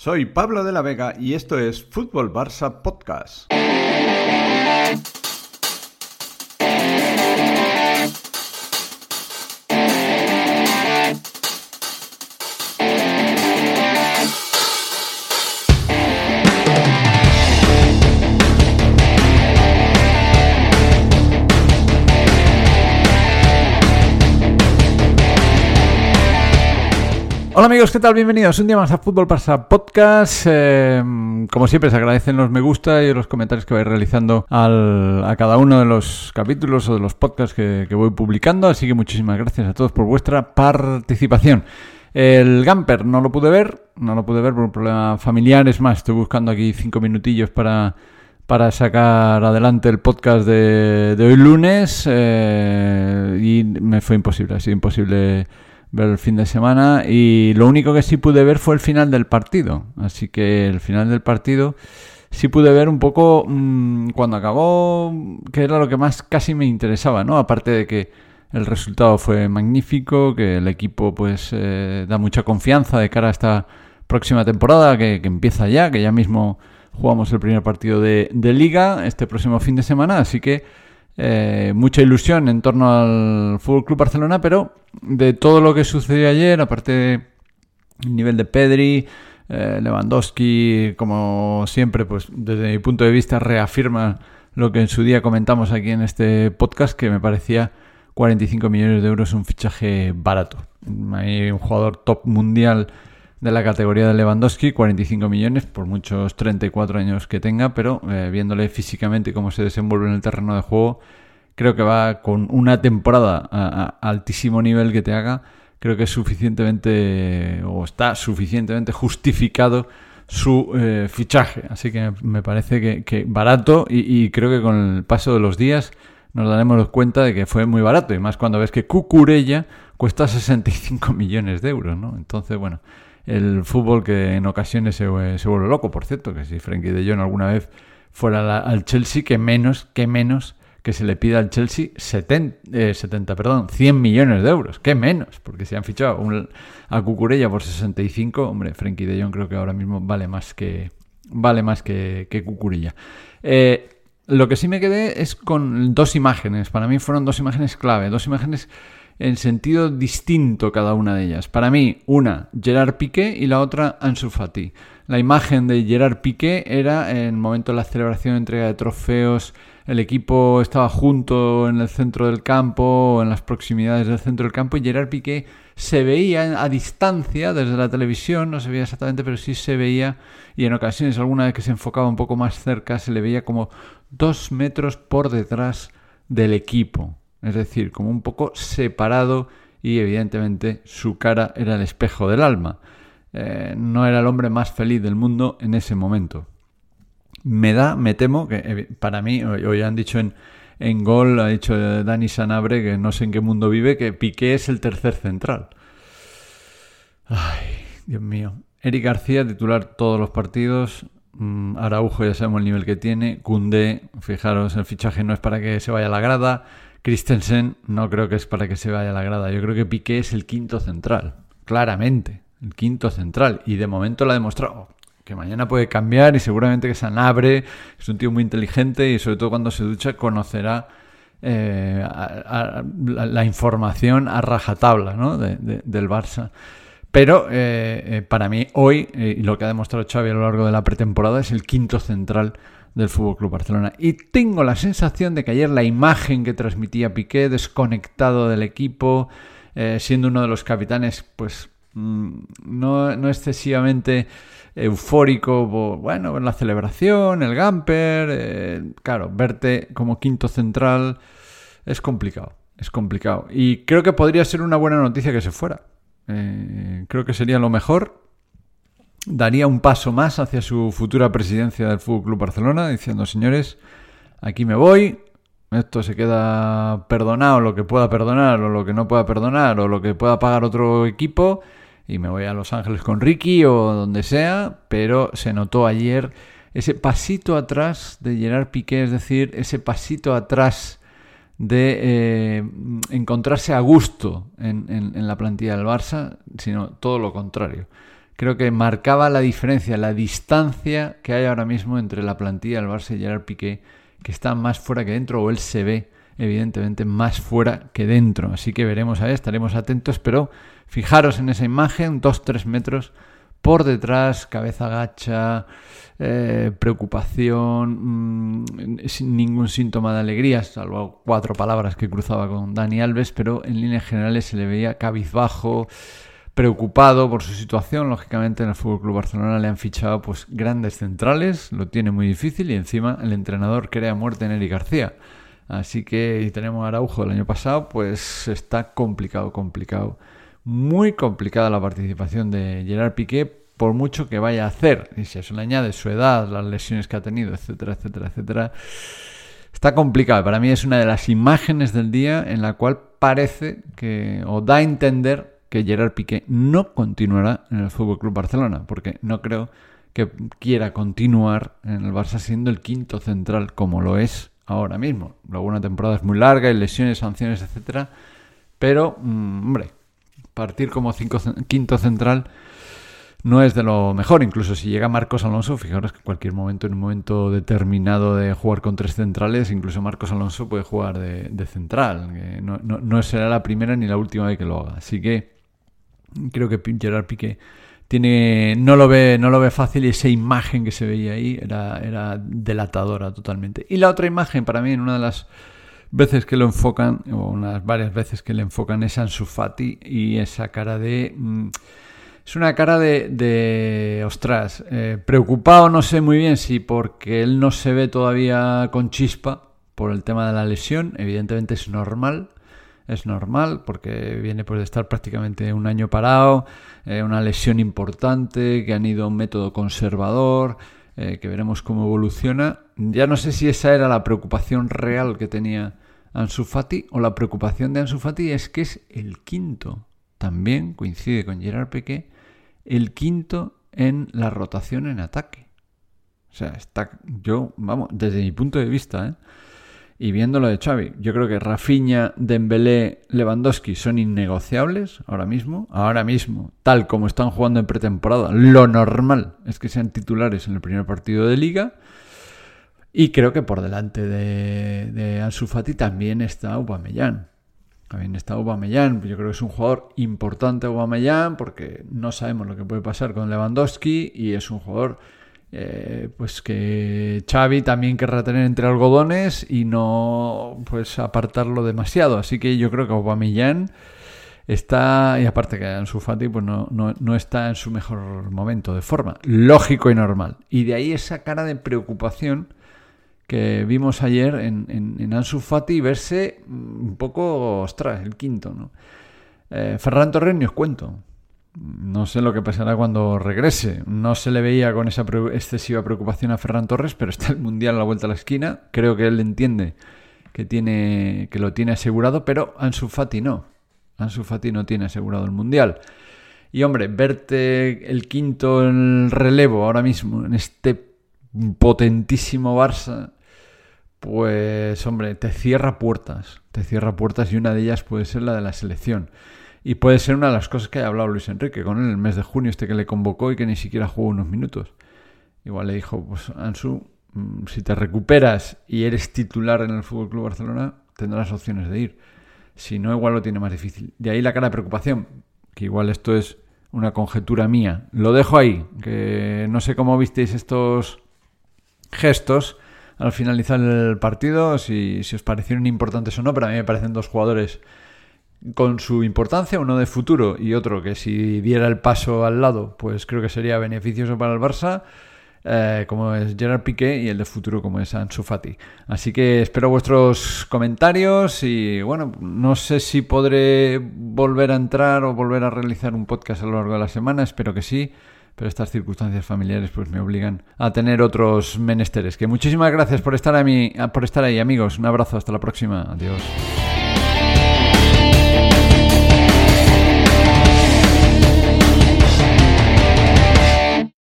Soy Pablo de la Vega y esto es Fútbol Barça Podcast. Hola amigos, ¿qué tal? Bienvenidos un día más a Fútbol Pasa Podcast. Eh, como siempre, se agradecen los me gusta y los comentarios que vais realizando a cada uno de los capítulos o de los podcasts que, voy publicando. Así que muchísimas gracias a todos por vuestra participación. El Gamper no lo pude ver, no lo pude ver por un problema familiar. Es más, estoy buscando aquí cinco minutillos para, para sacar adelante el podcast de, hoy lunes eh, y me fue imposible, ha sido imposible ver el fin de semana y lo único que sí pude ver fue el final del partido. Así que el final del partido sí pude ver un poco mm, cuando acabó, que era lo que más casi me interesaba, ¿no? Aparte de que el resultado fue magnífico, que el equipo pues eh, da mucha confianza de cara a esta próxima temporada que, empieza ya, que ya mismo jugamos el primer partido de liga este próximo fin de semana, así que eh, mucha ilusión en torno al Fútbol Club Barcelona, pero de todo lo que sucedió ayer, aparte del nivel de Pedri, eh, Lewandowski, como siempre, pues desde mi punto de vista reafirma lo que en su día comentamos aquí en este podcast, que me parecía 45 millones de euros un fichaje barato. Hay un jugador top mundial de la categoría de Lewandowski, 45 millones por muchos 34 años que tenga, pero eh, viéndole físicamente cómo se desenvuelve en el terreno de juego, creo que va con una temporada a, altísimo nivel que te haga, creo que es suficientemente o está suficientemente justificado su eh, fichaje. Así que me parece que, barato y, y, creo que con el paso de los días nos daremos cuenta de que fue muy barato y más cuando ves que Cucurella cuesta 65 millones de euros, ¿no? Entonces, bueno, el fútbol que en ocasiones se, vuelve loco, por cierto, que si Frenkie de Jong alguna vez fuera al Chelsea, que menos, que menos que se le pida al Chelsea 70, 70 eh, perdón, 100 millones de euros, que menos, porque si han fichado a Cucurella por 65, hombre, Frenkie de Jong creo que ahora mismo vale más que vale más que, que Cucurella. Eh, lo que sí me quedé es con dos imágenes, para mí fueron dos imágenes clave, dos imágenes en sentido distinto cada una de ellas. Para mí, una Gerard Piqué y la otra Ansu Fati. La imagen de Gerard Piqué era en el momento de la celebración de entrega de trofeos, el equipo estaba junto en el centro del campo, en las proximidades del centro del campo, y Gerard Piqué se veía a distancia desde la televisión, no se veía exactamente, pero sí se veía, y en ocasiones alguna vez que se enfocaba un poco más cerca, se le veía como dos metros por detrás del equipo es decir, como un poco separado y evidentemente su cara era el espejo del alma. Eh, no era el hombre más feliz del mundo en ese momento. Me da, me temo, que eh, para mí, hoy han dicho en, en gol, ha dicho Dani Sanabre, que no sé en qué mundo vive, que Piqué es el tercer central. Ay, Dios mío. Eric García, titular todos los partidos. Mm, Araujo, ya sabemos el nivel que tiene. Cundé, fijaros, el fichaje no es para que se vaya a la grada. Christensen no creo que es para que se vaya a la grada. Yo creo que Piqué es el quinto central, claramente, el quinto central. Y de momento lo ha demostrado. Que mañana puede cambiar y seguramente que Sanabre es un tío muy inteligente y sobre todo cuando se ducha conocerá eh, la, información a rajatabla ¿no? del Barça. Pero eh, eh, para mí hoy, y lo que ha demostrado Xavi a lo largo de la pretemporada, es el quinto central del Club Barcelona. Y tengo la sensación de que ayer la imagen que transmitía Piqué, desconectado del equipo, eh, siendo uno de los capitanes, pues mm, no, excesivamente eufórico, bueno, en la celebración, el Gamper, eh, claro, verte como quinto central es complicado, es complicado. Y creo que podría ser una buena noticia que se fuera. Eh, creo que sería lo mejor daría un paso más hacia su futura presidencia del Fútbol Club Barcelona, diciendo, señores, aquí me voy, esto se queda perdonado, lo que pueda perdonar o lo que no pueda perdonar o lo que pueda pagar otro equipo y me voy a Los Ángeles con Ricky o donde sea, pero se notó ayer ese pasito atrás de Gerard Piqué, es decir, ese pasito atrás de eh, encontrarse a gusto en la plantilla del Barça, sino todo lo contrario creo que marcaba la diferencia, la distancia que hay ahora mismo entre la plantilla del Barça y Gerard Piqué, que está más fuera que dentro, o él se ve evidentemente más fuera que dentro. Así que veremos a ver, estaremos atentos, pero fijaros en esa imagen, 2-3 metros por detrás, cabeza gacha, eh, preocupación, mm, sin ningún síntoma de alegría, salvo cuatro palabras que cruzaba con Dani Alves, pero en líneas generales se le veía cabizbajo, preocupado por su situación. Lógicamente en el Fútbol Club Barcelona le han fichado pues grandes centrales, lo tiene muy difícil y encima el entrenador crea muerte en Eric García. Así que tenemos a Araujo del año pasado, pues está complicado, complicado. Muy complicada la participación de Gerard Piqué, por mucho que vaya a hacer. Y si eso le añade su edad, las lesiones que ha tenido, etcétera, etcétera, etcétera. Está complicado. Para mí es una de las imágenes del día en la cual parece que, o da a entender que Gerard Piqué no continuará en el Fútbol Club Barcelona, porque no creo que quiera continuar en el Barça siendo el quinto central como lo es ahora mismo. Luego una temporada es muy larga, hay lesiones, sanciones, etcétera, pero mm, hombre, partir como cinco, quinto central no es de lo mejor. Incluso si llega Marcos Alonso, fijaros que en cualquier momento, en un momento determinado de jugar con tres centrales, incluso Marcos Alonso puede jugar de, central. no, no, será la primera ni la última vez que lo haga. Así que creo que Gerard Piqué tiene, no, lo ve, no lo ve fácil y esa imagen que se veía ahí era, era delatadora totalmente. Y la otra imagen, para mí, en una de las veces que lo enfocan, o unas varias veces que le enfocan, es Ansu Fati y esa cara de... Mm, es una cara de, de ostras, eh, preocupado no sé muy bien si porque él no se ve todavía con chispa por el tema de la lesión, evidentemente es normal, es normal porque viene pues de estar prácticamente un año parado, eh, una lesión importante, que han ido a un método conservador, eh, que veremos cómo evoluciona. Ya no sé si esa era la preocupación real que tenía Ansu Fati o la preocupación de Ansu Fati es que es el quinto, también coincide con Gerard Piqué, el quinto en la rotación en ataque. O sea, está yo, vamos, desde mi punto de vista, ¿eh? Y viendo lo de Xavi, yo creo que Rafinha, Dembélé, Lewandowski son innegociables ahora mismo. Ahora mismo, tal como están jugando en pretemporada, lo normal es que sean titulares en el primer partido de liga. Y creo que por delante de, de Ansu también está Aubameyang. También está Aubameyang. Yo creo que es un jugador importante Aubameyang porque no sabemos lo que puede pasar con Lewandowski y es un jugador eh, pues que Xavi también querrá tener entre algodones y no pues apartarlo demasiado. Así que yo creo que Aubameyang está, y aparte que Ansu Fati pues no, no, está en su mejor momento de forma, lógico y normal. Y de ahí esa cara de preocupación que vimos ayer en, en, Ansu Fati verse un poco, ostras, el quinto, ¿no? Eh, Ferran Torres ni os cuento. No sé lo que pasará cuando regrese. No se le veía con esa excesiva preocupación a Ferran Torres, pero está el Mundial a la vuelta a la esquina. Creo que él entiende que, tiene, que lo tiene asegurado, pero Ansu Fati no. Ansu Fati no tiene asegurado el Mundial. Y hombre, verte el quinto en el relevo ahora mismo, en este potentísimo Barça, pues hombre, te cierra puertas. Te cierra puertas y una de ellas puede ser la de la selección. Y puede ser una de las cosas que haya hablado Luis Enrique con él en el mes de junio, este que le convocó y que ni siquiera jugó unos minutos. Igual le dijo, pues Ansu, mm, si te recuperas y eres titular en el Fútbol Club Barcelona, tendrás opciones de ir. Si no, igual lo tiene más difícil. De ahí la cara de preocupación, que igual esto es una conjetura mía. Lo dejo ahí, que no sé cómo visteis estos gestos al finalizar el partido, si, si os parecieron importantes o no, pero a mí me parecen dos jugadores con su importancia, uno de futuro y otro que si diera el paso al lado, pues creo que sería beneficioso para el Barça, eh, como es Gerard Piqué y el de futuro como es Ansu Fati. Así que espero vuestros comentarios y bueno, no sé si podré volver a entrar o volver a realizar un podcast a lo largo de la semana, espero que sí. Pero estas circunstancias familiares pues me obligan a tener otros menesteres. Que muchísimas gracias por estar, a mí, por estar ahí, amigos. Un abrazo, hasta la próxima. Adiós.